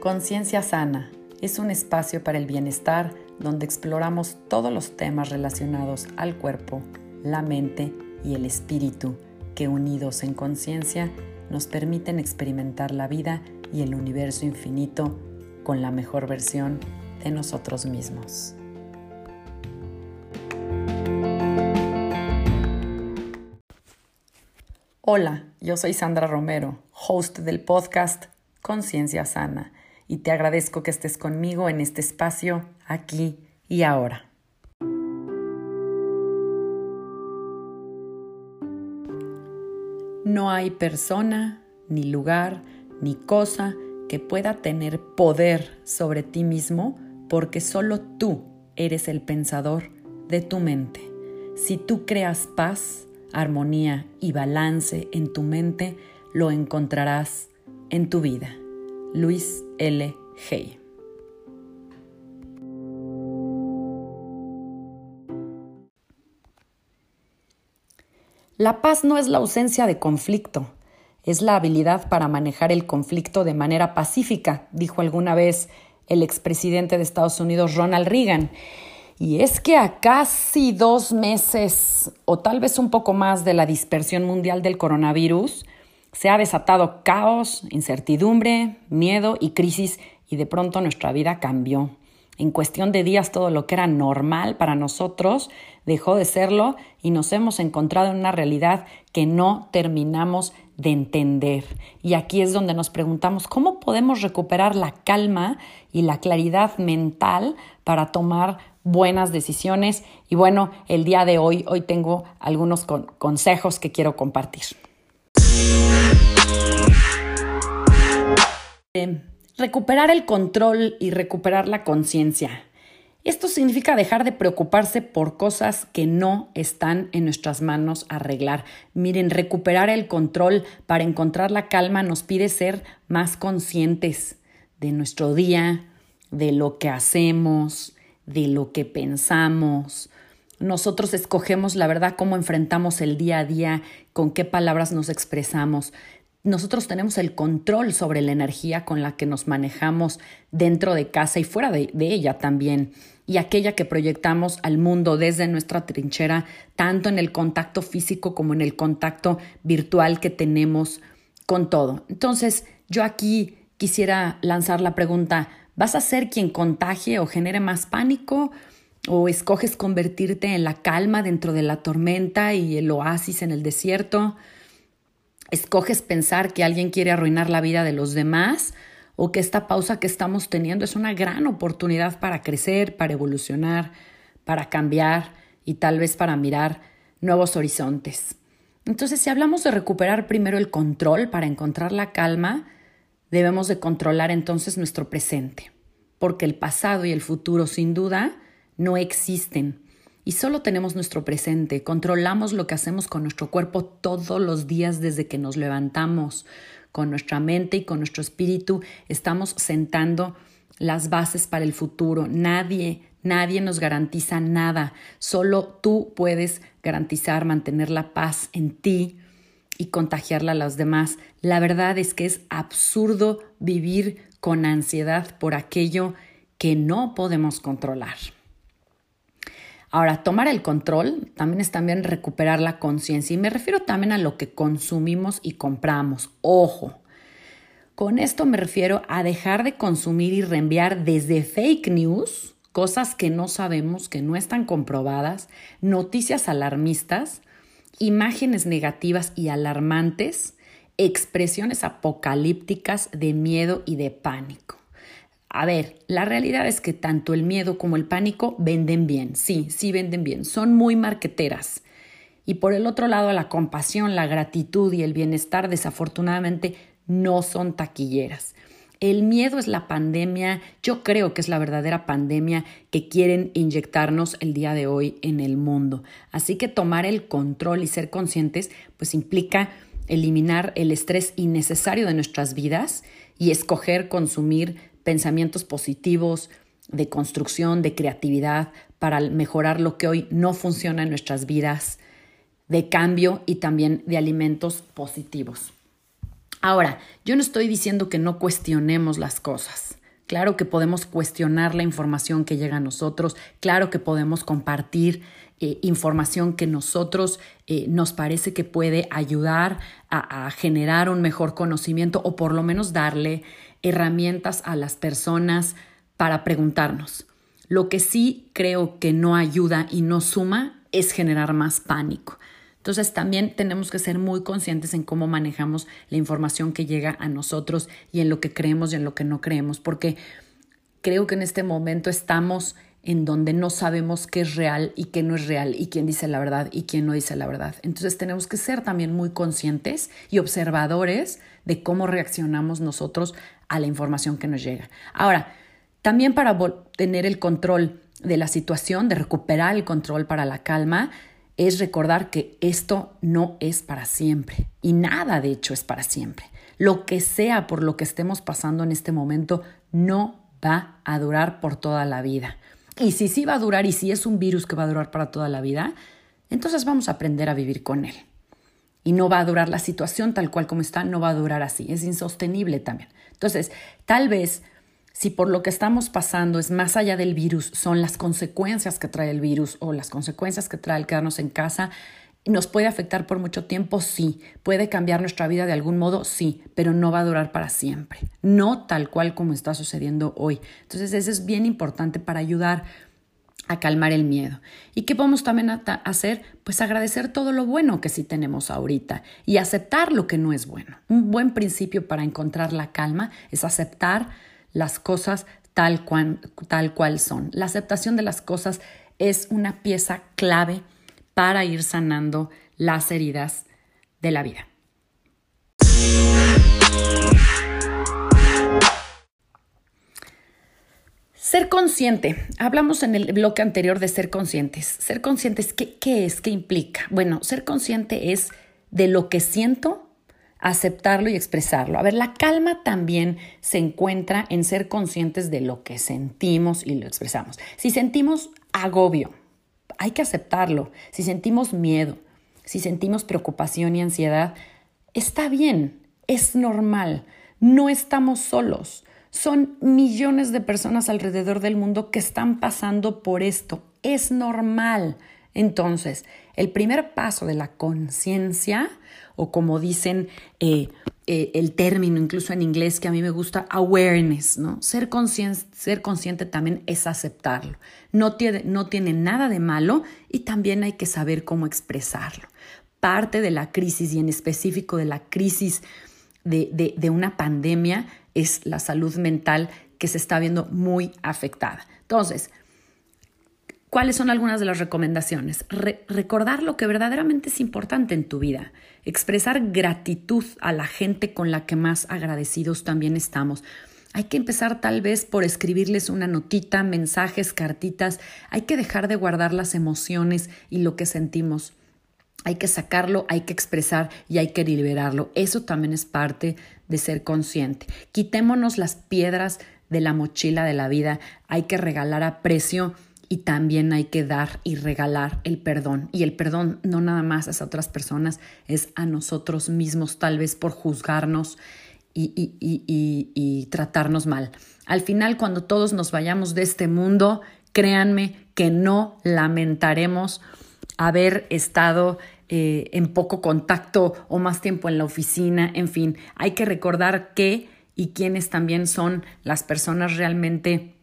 Conciencia Sana es un espacio para el bienestar donde exploramos todos los temas relacionados al cuerpo, la mente y el espíritu que unidos en conciencia nos permiten experimentar la vida y el universo infinito con la mejor versión de nosotros mismos. Hola, yo soy Sandra Romero, host del podcast Conciencia Sana y te agradezco que estés conmigo en este espacio, aquí y ahora. No hay persona, ni lugar, ni cosa que pueda tener poder sobre ti mismo porque solo tú eres el pensador de tu mente. Si tú creas paz, armonía y balance en tu mente, lo encontrarás en tu vida. Luis L. Hay. La paz no es la ausencia de conflicto, es la habilidad para manejar el conflicto de manera pacífica, dijo alguna vez el expresidente de Estados Unidos Ronald Reagan. Y es que a casi dos meses o tal vez un poco más de la dispersión mundial del coronavirus, se ha desatado caos, incertidumbre, miedo y crisis y de pronto nuestra vida cambió. En cuestión de días todo lo que era normal para nosotros dejó de serlo y nos hemos encontrado en una realidad que no terminamos de entender. Y aquí es donde nos preguntamos cómo podemos recuperar la calma y la claridad mental para tomar buenas decisiones. Y bueno, el día de hoy, hoy tengo algunos consejos que quiero compartir. Recuperar el control y recuperar la conciencia. Esto significa dejar de preocuparse por cosas que no están en nuestras manos arreglar. Miren, recuperar el control para encontrar la calma nos pide ser más conscientes de nuestro día, de lo que hacemos, de lo que pensamos. Nosotros escogemos la verdad cómo enfrentamos el día a día, con qué palabras nos expresamos nosotros tenemos el control sobre la energía con la que nos manejamos dentro de casa y fuera de, ella también, y aquella que proyectamos al mundo desde nuestra trinchera, tanto en el contacto físico como en el contacto virtual que tenemos con todo. Entonces, yo aquí quisiera lanzar la pregunta, ¿vas a ser quien contagie o genere más pánico? ¿O escoges convertirte en la calma dentro de la tormenta y el oasis en el desierto? Escoges pensar que alguien quiere arruinar la vida de los demás o que esta pausa que estamos teniendo es una gran oportunidad para crecer, para evolucionar, para cambiar y tal vez para mirar nuevos horizontes. Entonces, si hablamos de recuperar primero el control para encontrar la calma, debemos de controlar entonces nuestro presente, porque el pasado y el futuro sin duda no existen y solo tenemos nuestro presente, controlamos lo que hacemos con nuestro cuerpo todos los días desde que nos levantamos, con nuestra mente y con nuestro espíritu estamos sentando las bases para el futuro. Nadie, nadie nos garantiza nada, solo tú puedes garantizar mantener la paz en ti y contagiarla a los demás. La verdad es que es absurdo vivir con ansiedad por aquello que no podemos controlar. Ahora, tomar el control también es también recuperar la conciencia y me refiero también a lo que consumimos y compramos. Ojo, con esto me refiero a dejar de consumir y reenviar desde fake news, cosas que no sabemos, que no están comprobadas, noticias alarmistas, imágenes negativas y alarmantes, expresiones apocalípticas de miedo y de pánico. A ver, la realidad es que tanto el miedo como el pánico venden bien, sí, sí venden bien, son muy marqueteras. Y por el otro lado, la compasión, la gratitud y el bienestar desafortunadamente no son taquilleras. El miedo es la pandemia, yo creo que es la verdadera pandemia que quieren inyectarnos el día de hoy en el mundo. Así que tomar el control y ser conscientes, pues implica eliminar el estrés innecesario de nuestras vidas y escoger consumir pensamientos positivos, de construcción, de creatividad, para mejorar lo que hoy no funciona en nuestras vidas, de cambio y también de alimentos positivos. Ahora, yo no estoy diciendo que no cuestionemos las cosas. Claro que podemos cuestionar la información que llega a nosotros, claro que podemos compartir eh, información que nosotros eh, nos parece que puede ayudar a, a generar un mejor conocimiento o por lo menos darle herramientas a las personas para preguntarnos. Lo que sí creo que no ayuda y no suma es generar más pánico. Entonces también tenemos que ser muy conscientes en cómo manejamos la información que llega a nosotros y en lo que creemos y en lo que no creemos, porque creo que en este momento estamos en donde no sabemos qué es real y qué no es real y quién dice la verdad y quién no dice la verdad. Entonces tenemos que ser también muy conscientes y observadores de cómo reaccionamos nosotros a la información que nos llega. Ahora, también para tener el control de la situación, de recuperar el control para la calma, es recordar que esto no es para siempre y nada de hecho es para siempre. Lo que sea por lo que estemos pasando en este momento no va a durar por toda la vida. Y si sí va a durar y si es un virus que va a durar para toda la vida, entonces vamos a aprender a vivir con él. Y no va a durar la situación tal cual como está, no va a durar así. Es insostenible también. Entonces, tal vez si por lo que estamos pasando es más allá del virus, son las consecuencias que trae el virus o las consecuencias que trae el quedarnos en casa, ¿Nos puede afectar por mucho tiempo? Sí. ¿Puede cambiar nuestra vida de algún modo? Sí, pero no va a durar para siempre. No tal cual como está sucediendo hoy. Entonces, eso es bien importante para ayudar a calmar el miedo. ¿Y qué podemos también hacer? Pues agradecer todo lo bueno que sí tenemos ahorita y aceptar lo que no es bueno. Un buen principio para encontrar la calma es aceptar las cosas tal cual, tal cual son. La aceptación de las cosas es una pieza clave para ir sanando las heridas de la vida. Ser consciente. Hablamos en el bloque anterior de ser conscientes. Ser conscientes, ¿qué, ¿qué, es? ¿Qué implica? Bueno, ser consciente es de lo que siento aceptarlo y expresarlo. A ver, la calma también se encuentra en ser conscientes de lo que sentimos y lo expresamos. Si sentimos agobio, hay que aceptarlo. Si sentimos miedo, si sentimos preocupación y ansiedad, está bien, es normal, no estamos solos. Son millones de personas alrededor del mundo que están pasando por esto. Es normal. Entonces, el primer paso de la conciencia, o como dicen eh, eh, el término incluso en inglés que a mí me gusta, awareness, ¿no? Ser, ser consciente también es aceptarlo. No tiene, no tiene nada de malo y también hay que saber cómo expresarlo. Parte de la crisis y en específico de la crisis de, de una pandemia es la salud mental que se está viendo muy afectada. Entonces, ¿Cuáles son algunas de las recomendaciones? recordar lo que verdaderamente es importante en tu vida, expresar gratitud a la gente con la que más agradecidos también estamos. Hay que empezar tal vez por escribirles una notita, mensajes, cartitas. Hay que dejar de guardar las emociones y lo que sentimos. Hay que sacarlo, hay que expresar y hay que liberarlo. Eso también es parte de ser consciente. Quitémonos las piedras de la mochila de la vida. Hay que regalar a precio y también hay que dar y regalar el perdón. Y el perdón no nada más a otras personas, es a nosotros mismos, tal vez por juzgarnos y, y, tratarnos mal. Al final, cuando todos nos vayamos de este mundo, créanme que no lamentaremos haber estado eh, en poco contacto o más tiempo en la oficina. En fin, hay que recordar qué y quiénes también son las personas realmente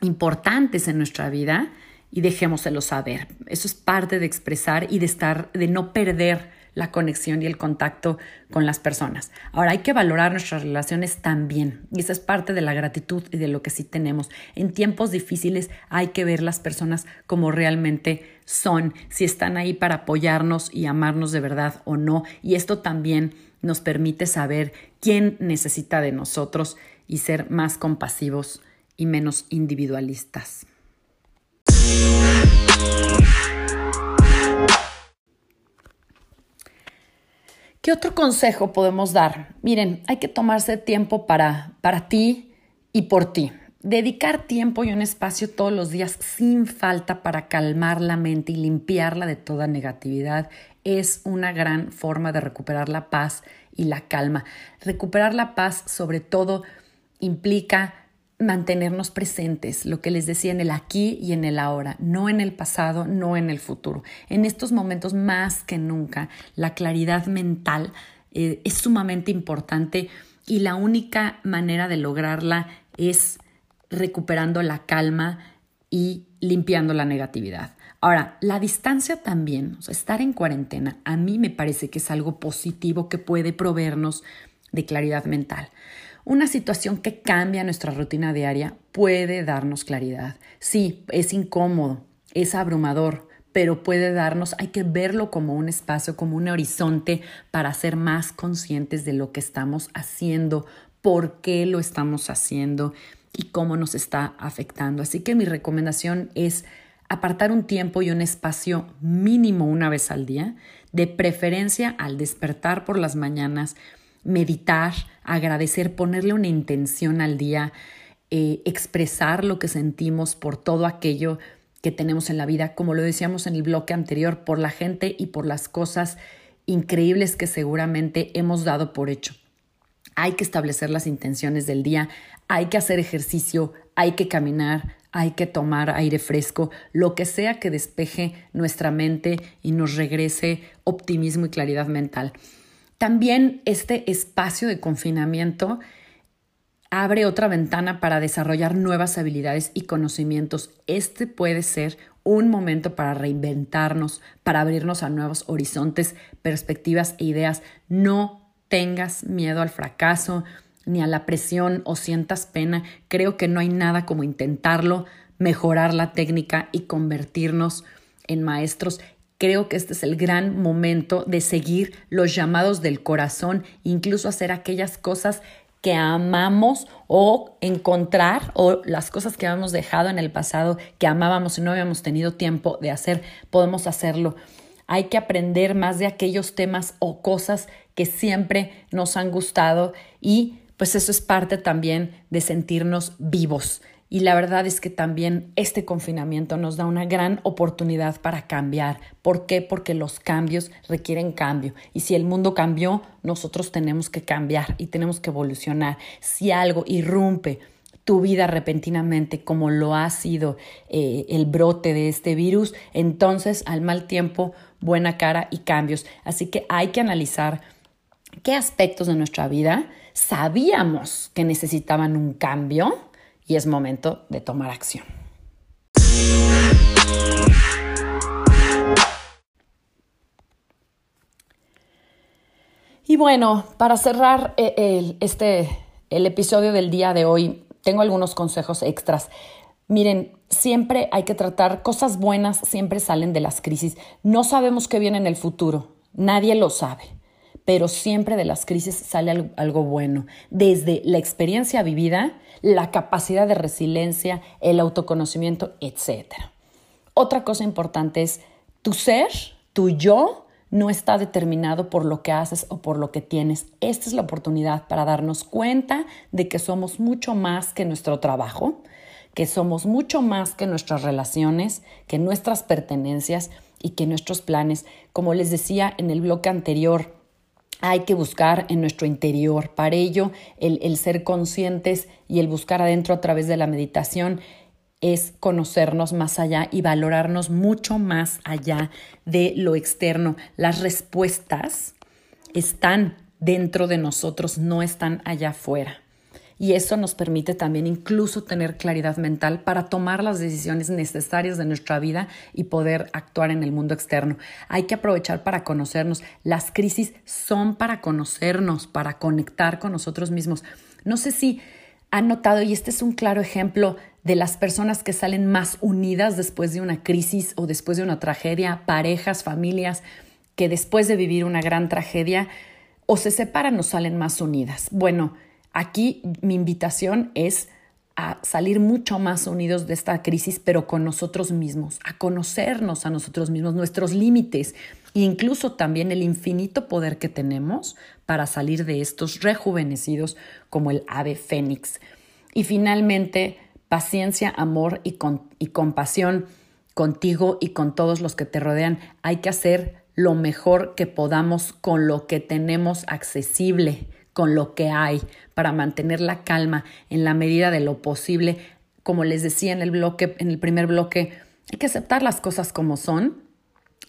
importantes en nuestra vida y dejémoselo saber. Eso es parte de expresar y de estar, de no perder la conexión y el contacto con las personas. Ahora hay que valorar nuestras relaciones también y esa es parte de la gratitud y de lo que sí tenemos. En tiempos difíciles hay que ver las personas como realmente son, si están ahí para apoyarnos y amarnos de verdad o no. Y esto también nos permite saber quién necesita de nosotros y ser más compasivos y menos individualistas. ¿Qué otro consejo podemos dar? Miren, hay que tomarse tiempo para, para ti y por ti. Dedicar tiempo y un espacio todos los días sin falta para calmar la mente y limpiarla de toda negatividad es una gran forma de recuperar la paz y la calma. Recuperar la paz sobre todo implica mantenernos presentes, lo que les decía en el aquí y en el ahora, no en el pasado, no en el futuro. En estos momentos más que nunca, la claridad mental eh, es sumamente importante y la única manera de lograrla es recuperando la calma y limpiando la negatividad. Ahora, la distancia también, estar en cuarentena, a mí me parece que es algo positivo que puede proveernos de claridad mental. Una situación que cambia nuestra rutina diaria puede darnos claridad. Sí, es incómodo, es abrumador, pero puede darnos, hay que verlo como un espacio, como un horizonte para ser más conscientes de lo que estamos haciendo, por qué lo estamos haciendo y cómo nos está afectando. Así que mi recomendación es apartar un tiempo y un espacio mínimo una vez al día, de preferencia al despertar por las mañanas, meditar, agradecer, ponerle una intención al día, eh, expresar lo que sentimos por todo aquello que tenemos en la vida, como lo decíamos en el bloque anterior, por la gente y por las cosas increíbles que seguramente hemos dado por hecho. Hay que establecer las intenciones del día, hay que hacer ejercicio, hay que caminar, hay que tomar aire fresco, lo que sea que despeje nuestra mente y nos regrese optimismo y claridad mental. También este espacio de confinamiento abre otra ventana para desarrollar nuevas habilidades y conocimientos. Este puede ser un momento para reinventarnos, para abrirnos a nuevos horizontes, perspectivas e ideas. No tengas miedo al fracaso ni a la presión o sientas pena. Creo que no hay nada como intentarlo, mejorar la técnica y convertirnos en maestros Creo que este es el gran momento de seguir los llamados del corazón, incluso hacer aquellas cosas que amamos o encontrar o las cosas que habíamos dejado en el pasado que amábamos y no habíamos tenido tiempo de hacer, podemos hacerlo. Hay que aprender más de aquellos temas o cosas que siempre nos han gustado y pues eso es parte también de sentirnos vivos. Y la verdad es que también este confinamiento nos da una gran oportunidad para cambiar. ¿Por qué? Porque los cambios requieren cambio. Y si el mundo cambió, nosotros tenemos que cambiar y tenemos que evolucionar. Si algo irrumpe tu vida repentinamente como lo ha sido eh, el brote de este virus, entonces al mal tiempo, buena cara y cambios. Así que hay que analizar qué aspectos de nuestra vida sabíamos que necesitaban un cambio y es momento de tomar acción. Y bueno, para cerrar eh, el, este, el episodio del día de hoy, tengo algunos consejos extras. Miren, siempre hay que tratar cosas buenas, siempre salen de las crisis. No sabemos qué viene en el futuro, nadie lo sabe pero siempre de las crisis sale algo, bueno, desde la experiencia vivida, la capacidad de resiliencia, el autoconocimiento, etc. Otra cosa importante es tu ser, tu yo, no está determinado por lo que haces o por lo que tienes. Esta es la oportunidad para darnos cuenta de que somos mucho más que nuestro trabajo, que somos mucho más que nuestras relaciones, que nuestras pertenencias y que nuestros planes. Como les decía en el bloque anterior, hay que buscar en nuestro interior. Para ello, el, ser conscientes y el buscar adentro a través de la meditación es conocernos más allá y valorarnos mucho más allá de lo externo. Las respuestas están dentro de nosotros, no están allá afuera y eso nos permite también incluso tener claridad mental para tomar las decisiones necesarias de nuestra vida y poder actuar en el mundo externo. Hay que aprovechar para conocernos. Las crisis son para conocernos, para conectar con nosotros mismos. No sé si han notado, y este es un claro ejemplo de las personas que salen más unidas después de una crisis o después de una tragedia, parejas, familias, que después de vivir una gran tragedia o se separan o salen más unidas. Bueno, Aquí mi invitación es a salir mucho más unidos de esta crisis, pero con nosotros mismos, a conocernos a nosotros mismos, nuestros límites e incluso también el infinito poder que tenemos para salir de estos rejuvenecidos como el ave fénix. Y finalmente, paciencia, amor y, y compasión contigo y con todos los que te rodean. Hay que hacer lo mejor que podamos con lo que tenemos accesible, con lo que hay, para mantener la calma en la medida de lo posible. Como les decía en el bloque, en el primer bloque, hay que aceptar las cosas como son.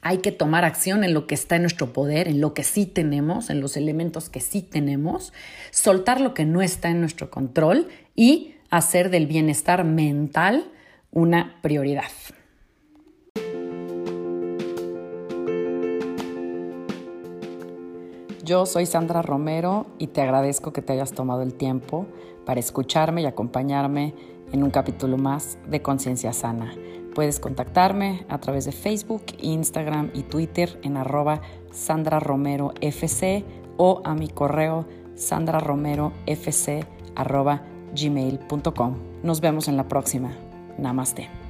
Hay que tomar acción en lo que está en nuestro poder, en lo que sí tenemos, en los elementos que sí tenemos, soltar lo que no está en nuestro control y hacer del bienestar mental una prioridad. Yo soy Sandra Romero y te agradezco que te hayas tomado el tiempo para escucharme y acompañarme en un capítulo más de Conciencia Sana. Puedes contactarme a través de Facebook, Instagram y Twitter en arroba Sandra Romero FC o a mi correo sandraromerofc arroba gmail.com. Nos vemos en la próxima. Namaste.